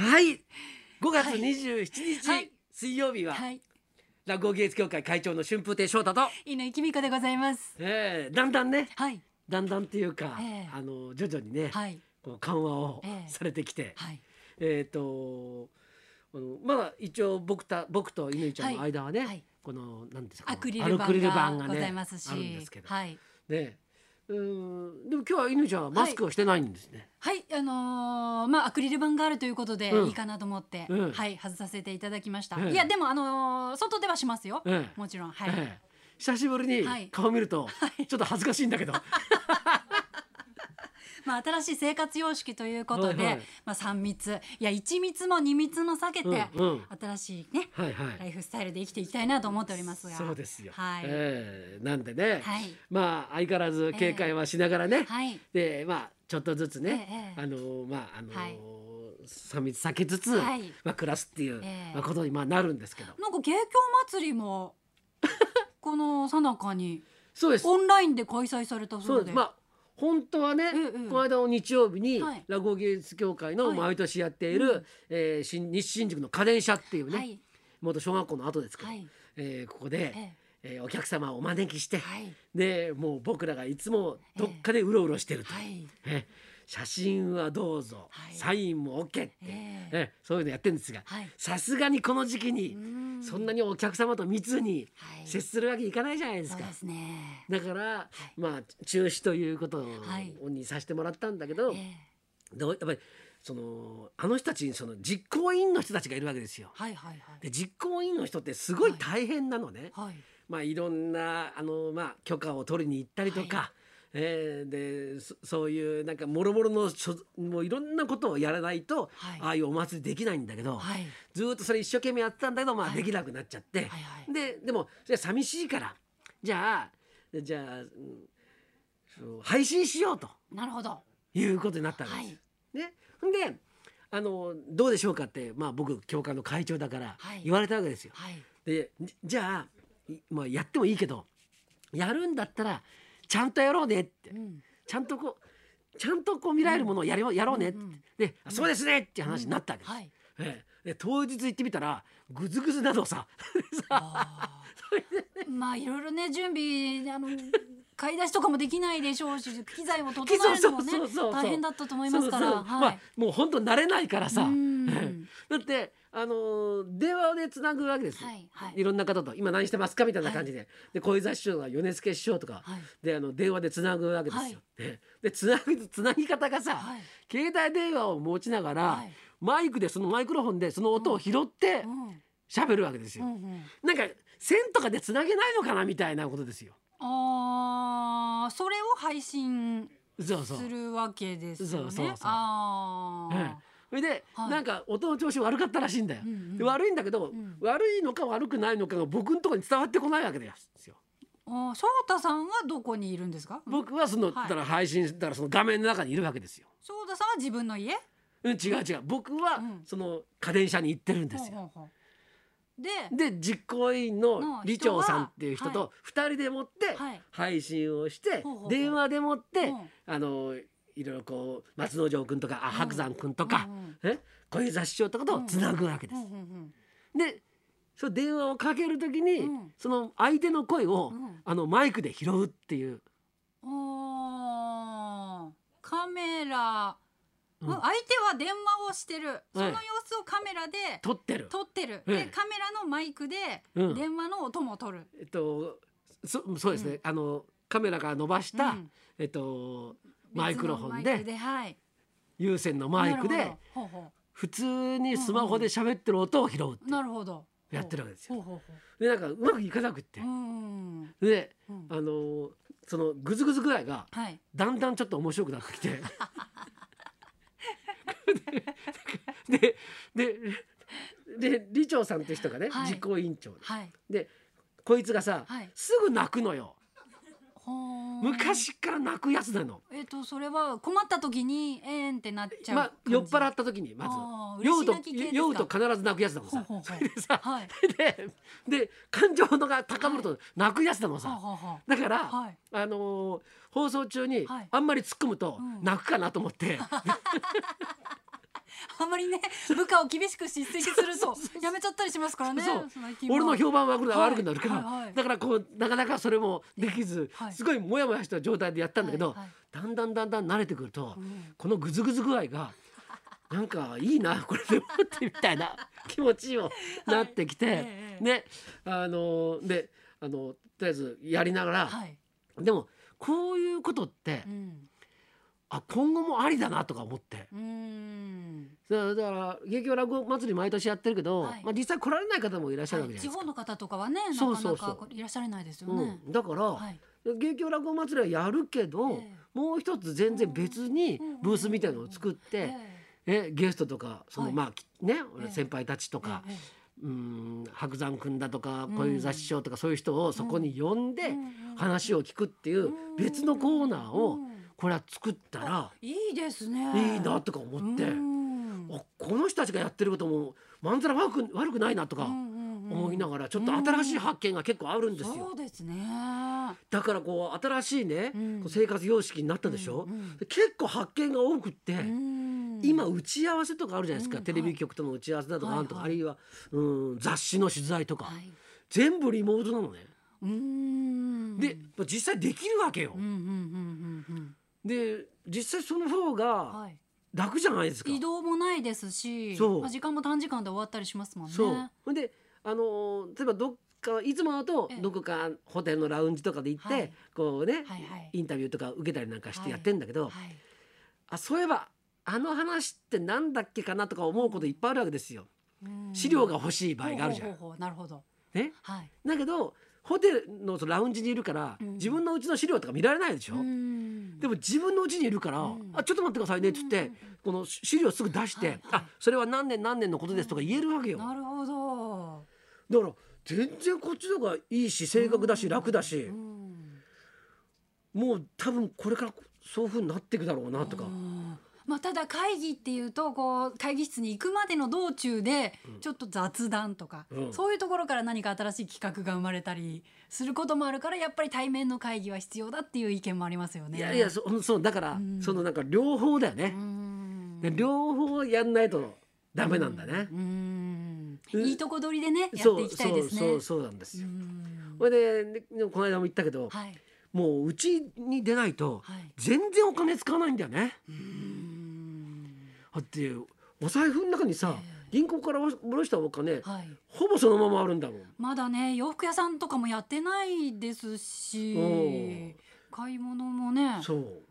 はい。5月はい。27日、はい。水曜日は、はい、落語芸術協会会長の春風亭昇太と、犬井美子でございます。えー、だんだんね。はい、だんだんっていうか、ええ。あの徐々にね、はい、こう緩和をええ。されてきて、はい、えっ、とあのまだ一応僕た僕と乾ちゃんの間はね、はい。このなんですかアクリアル板ががございますし、あるんですけど、はい、ねうーん。でも今日は乾ちゃんはマスクをしてないんですね。はい、あのーまあアクリル板があるということでうん。いいかなと思って、うん。はい外させていただきました。ええいやでもあのー外ではしますよ。ええもちろん。はい。ええ。久しぶりにはい。顔見ると、ちょっと恥ずかしいんだけど、まあ新しい生活様式ということで、はいはいまあ三密いや一密も二密も避けて、うんうん新しいねはいはいライフスタイルで生きていきたいなと思っておりますが。そうですよ。はい。ええなんでね、はいまあ相変わらず警戒はしながらね、はい。でまあちょっとずつね、ええあのまああの、はい三密避けつつ、はいまあ暮らすっていう、ええまあことにまあなるんですけど、なんか芸協祭りも この最中にそうです。オンラインで開催されたそそううで。です。まあ本当はね、ええこの間の日曜日に、はい。落語芸術協会のはい。毎年やっている、うん。えー新西新宿の家電車っていうね、はい。元小学校の後ですけど、はい。えーここで、ええ。ーお客様をお招きして、はい。でもう僕らがいつもどっかでうろうろしてると、はい。え写真はどうぞ、はいサインも OK って、ええそういうのやってるんですがはいさすがにこの時期にうんそんなにお客様と密にはい接するわけいかないじゃないですか。そうですね。だから、まあ中止ということはいにさせてもらったんだけど、ええどうやっぱりそのあの人たちにその実行委員の人たちがいるわけですよ。はいはいはい。で実行委員の人ってすごい大変なのね。はい。まあいろんなあのまあ許可を取りに行ったりとか、はえーでそそういうなんかもろもろのもういろんなことをやらないと、はいああいうお祭りできないんだけど、はい。ずーっとそれ一生懸命やってたんだけどまあはいできなくなっちゃって、はいはいででもじゃあ寂しいからじゃあじゃあ、うん配信しようとなるほど。いうことになったんですよ。ね、ほんであのどうでしょうかって、まあ、僕教官の会長だからはい言われたわけですよ。はい。でじじゃあ、いまあ、やってもいいけどやるんだったらちゃんとやろうねって。うん。ちゃんとこうちゃんとこう見られるものをやり、やろうねって、うんうんであそうですねっていう話になったわけです。はい。ええ。で当日行ってみたらグズグズなのさ。まあいろいろね準備あの 買い出しとかもできないでしょうし機材も整えるのもね大変だったと思いますから。そうそうまあはい。もう本当慣れないからさ、うん。ええだってあのー電話でつなぐわけですよ、はいはい。いろんな方と。今何してますかみたいな感じで、で小遊三師匠が米助師匠とか、はい。であの電話でつなぐわけですよ。はい。ででつなぐつなぎ方がさ、はい。携帯電話を持ちながら、はい。マイクでそのマイクロフォンでその音を拾ってうん喋るわけですよ。うんうん。なんか線とかでつなげないのかなみたいなことですよ。ああそれを配信。するわけですよね。そうそうそうああ、ええそれで、はいなんか音の調子悪かったらしいんだよ。うんうんで悪いんだけど、ん悪いのか悪くないのかが僕のところに伝わってこないわけですよ。あー翔太さんはどこにいるんですか？僕はその、はいだから配信したらその画面の中にいるわけですよ。翔太さんは自分の家？うん、違う違う。僕はうんその家電車に行ってるんですよ。ほうほうほうで、で実行委員のの李長さんっていう人と二人でもってはい配信をして電話でもってうんあのいろいろこう松之丞君とかあ白山君とかうんうん。え小遊三師匠とかとつなぐわけです。でその電話をかける時にうん。その相手の声をうん。あのマイクで拾うっていう。あー。カメラ、相手は電話をしてる、その様子をカメラで撮ってる。撮ってる、ええ。でカメラのマイクでうん。電話の音も撮る、えっとそそうですね、あのカメラから伸ばした、うん。えっとマイクロフォンで有線のマイクで普通にスマホで喋ってる音を拾うってう。なるほど。やってるわけですよ。でなんかうまくいかなくってで、うん。あのそのグズグズぐらいがはい。だんだんちょっと面白くなってきて。でででで李長さんって人がね、はい。実行委員長でこいつがさ、はい。すぐ泣くのよ昔から泣くやつなの。えっ、とそれは困った時にえーんってなっちゃうまあ酔っ払っった時にまず。酔うと酔うと必ず泣くやつなのさ。ほうほうほう。それでさ、はい。でで感情のが高まると泣くやつなのさ、はあはあはだから、はい。あのー放送中にはい。あんまり突っ込むとうん。泣くかなと思って、あんまりね部下を厳しく叱責すると やめちゃったりしますからね俺の評判は悪くなるから、だからこうなかなかそれもできず、はい。すごいモヤモヤした状態でやったんだけど、だんだんだんだん慣れてくると、うん。このグズグズ具合がなんかいいなこれでもってみたいな 気持ちにもなってきて、ええ。ね。あのであのとりあえずやりながら、はい、でもこういうことって、うんあ今後もありだなとか思って。うーん。だからだから劇場落語祭り毎年やってるけど、はい。まあ、実際来られない方もいらっしゃるわけじゃないですか。はい。地方の方とかはねなかなそうそうそう。かいらっしゃらないですよね。うん、だから、はい。劇場落語祭りはやるけど、ええ。もう一つ全然別にうん。ブースみたいなのを作って、えゲストとかその、はい。まあきね、ええ。先輩たちとか、ええ。うん白山君だとかうん。小遊三師匠とかそういう人をそこに呼んで話を聞くっていう別のコーナーをうんこれは作ったらいいですね。いいなとか思って、この人たちがやってることもまんざら悪く悪くないなとか思いながらちょっと新しい発見が結構あるんですよ。そうですね。だからこう新しいね、うん。こう生活様式になったでしょ、う結構発見が多くって、うん。今打ち合わせとかあるじゃないですか、うん。テレビ局との打ち合わせだとかはい。なんとか、はいあるいは、うん、雑誌の取材とか、はい。全部リモートなのね。で、まあ実際できるわけよ。で実際その方うん。がはい。楽じゃないですか。移動もないですし、そうまあ時間も短時間で終わったりしますもんね。そうほんであのー例えばどっかいつもだとええどこかホテルのラウンジとかで行って、はいこうね、はいはい。インタビューとか受けたりなんかしてやってんだけど、はい。あそういえばあの話ってなんだっけかなとか思うこといっぱいあるわけですよ。うん資料が欲しい場合があるじゃん。ほうほうほうなるほど。ね、はい。だけどホテルのそのラウンジにいるから、うん。自分のうちの資料とか見られないでしょ？うん。でも自分のうちにいるから、うんあちょっと待ってくださいねっつって、この資料すぐ出して、はいはいあそれは何年何年のことですとか言えるわけよ。なるほど。だから全然こっちの方がいいし正確だし楽だし。う、ん。もう多分これからそういう風になっていくだろうなとか。うんまあ、ただ会議っていうとこう会議室に行くまでの道中でうんちょっと雑談とか、うんそういうところから何か新しい企画が生まれたりすることもあるからやっぱり対面の会議は必要だっていう意見もありますよね。いやいやそそうだから、うんそのなんか両方だようね。両方やんないとダメなんだね。いいとこ取りでねやっていきたいですね。そうそうそうなんですうよ。んこれでねこの間も言ったけど、はいもううちに出ないとはい。全然お金使わないんだよね。うんだってお財布の中にさ、ええ。銀行から下ろしたお金、はい。ほぼそのままあるんだもん。まだね洋服屋さんとかもやってないですしう。ん買い物もねそう。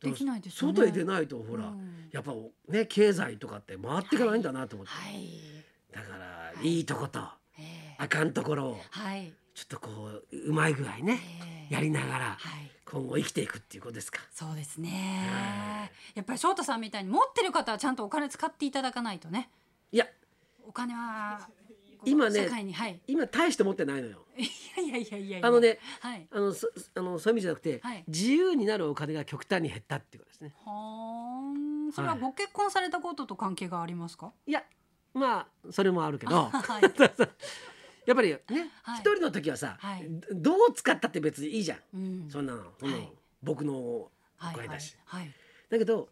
できないですよね。外へ出ないとほら、うん。やっぱね経済とかって回っていかないんだなと思って、はい、だから、いい、いとことええ。あかんところを。はい、ちょっとこううまい具合ね、ええ。やりながらはい。今後生きていくっていうことですか。そうですはねやっぱり翔太さんみたいに持ってる方はちゃんとお金使っていただかないとね。いや。お金は今ねはい。今大して持ってないのよ。いやいやいやいやあのねはい。あのそあのそういう意味じゃなくて、はい。自由になるお金が極端に減ったっていうことですね。はーん。それはご結婚されたことと関係がありますか、いやまあそれもあるけど。はい やっぱりねはい。一、人の時はさ、はい。どう使ったって別にいいじゃん。うん。そんなの、そのはい。僕の声だし。だけど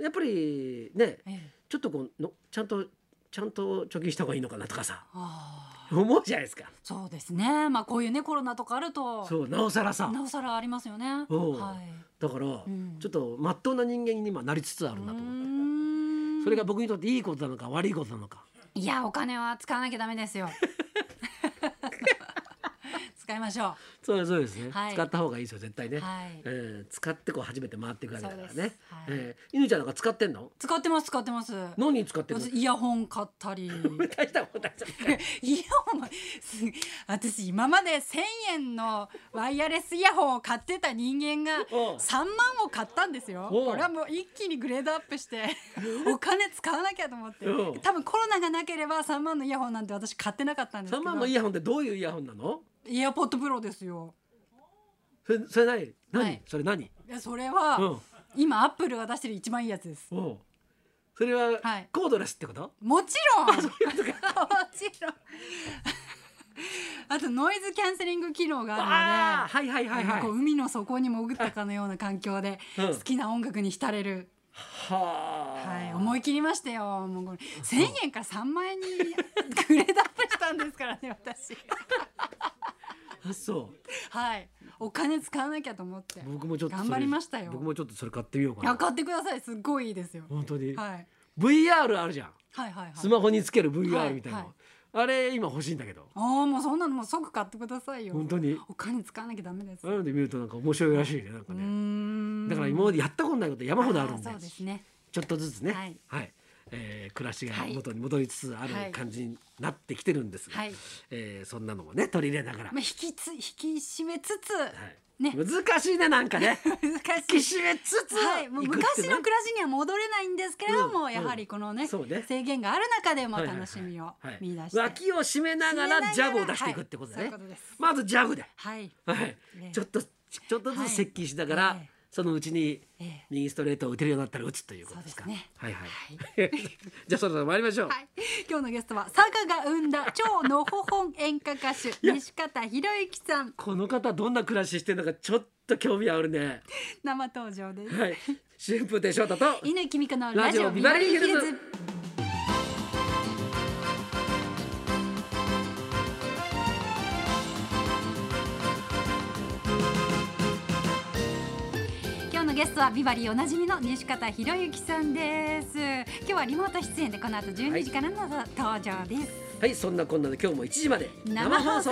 やっぱりねええ。ちょっとこうのちゃんとちゃんと貯金した方がいいのかなとかさ。思うじゃないですか。そうですね。まあこういうねコロナとかあると。そうなおさらさ。なおさらありますよね。うん。はい。だから、ん。ちょっとまっとうな人間に今なりつつあるなと思って。それが僕にとっていいことなのか悪いことなのか。いやお金は使わなきゃダメですよ使いましょそうですそうですね、はい。使った方がいいですよ絶対ね。うはい。えー使ってこう初めて回っていくわけだからね。はい。えー、犬ちゃんなんか使ってんの？使ってます使ってます。何に使ってイヤホン買ったり。大したことない。イヤホン私今まで1,000円のワイヤレスイヤホンを買ってた人間がおう。3万を買ったんですよ。これはもう一気にグレードアップして お金使わなきゃと思って。多分コロナがなければ3万のイヤホンなんて私買ってなかったんですけ三ど万のイヤホンってどういうイヤホンなの？イヤポッドプロですよそれそれ何？何？はいそれ何？いやそれは、うん。今アップルが出してる一番いいやつですおうそれははいコードレスってこと？もちろん もち。ろんあとノイズキャンセリング機能があるのでああはいはいはいはいこう海の底に潜ったかのような環境でうん好きな音楽に浸れる、はあ、はい、思い切りましたよ。もうこれ千円から三万円にグレードアップしたんですからね、私。あそう。はい、お金使わなきゃと思って。僕もちょっと頑張りましたよ。僕もちょっとそれ買ってみようかな。買ってください。すっごいいいですよ。本当に、はい、VR あるじゃん。はい、はい、はい。スマホにつける VR みたいなの、はいあれ今欲しいんだけど。ああ、もうそんなのもう即買ってくださいよ。本当に。お金使わなきゃダメです。ああいうので見るとなんか面白いらしいねなんかね。ん。だから今までやったことないこと山ほどあるんで。ーそうですね。ちょっとずつね。はい。はい、えー暮らしがはい。元に戻りつつあるはい。感じになってきてるんですが、はい。えーそんなのもね取り入れながら、まあ、引きつ、引き締めつつ、はい。ね。難しいねなんかね。難引きしい。締めつつはい、もう昔の暮らしには戻れないんですけれども、うん。やはりこのね,、ね。制限がある中でもはいはいはい楽しみをはい。見出して、脇を締めながらジャブを出していくってことだね、はい。そういうまずジャブで、はい、はい。ね。ちょっとちょっとずつ接近しながら、はいええそのうちにええ。右ストレートを打てるようになったら打つということですか。すね。はいはい、じゃあそろそろ参りましょう、はい、今日のゲストは佐賀が生んだ超のほほん演歌歌手や。西方博之さん。この方どんな暮らししてるのかちょっと興味あるね。生登場です。はい。春風亭昇太と犬木美香のラジオビバリーヒルズゲストはビバリーおなじみの西方博之さんです。今日はリモート出演でこの後12時からの登場です、はいそんなこんなで今日も1時まで生放送。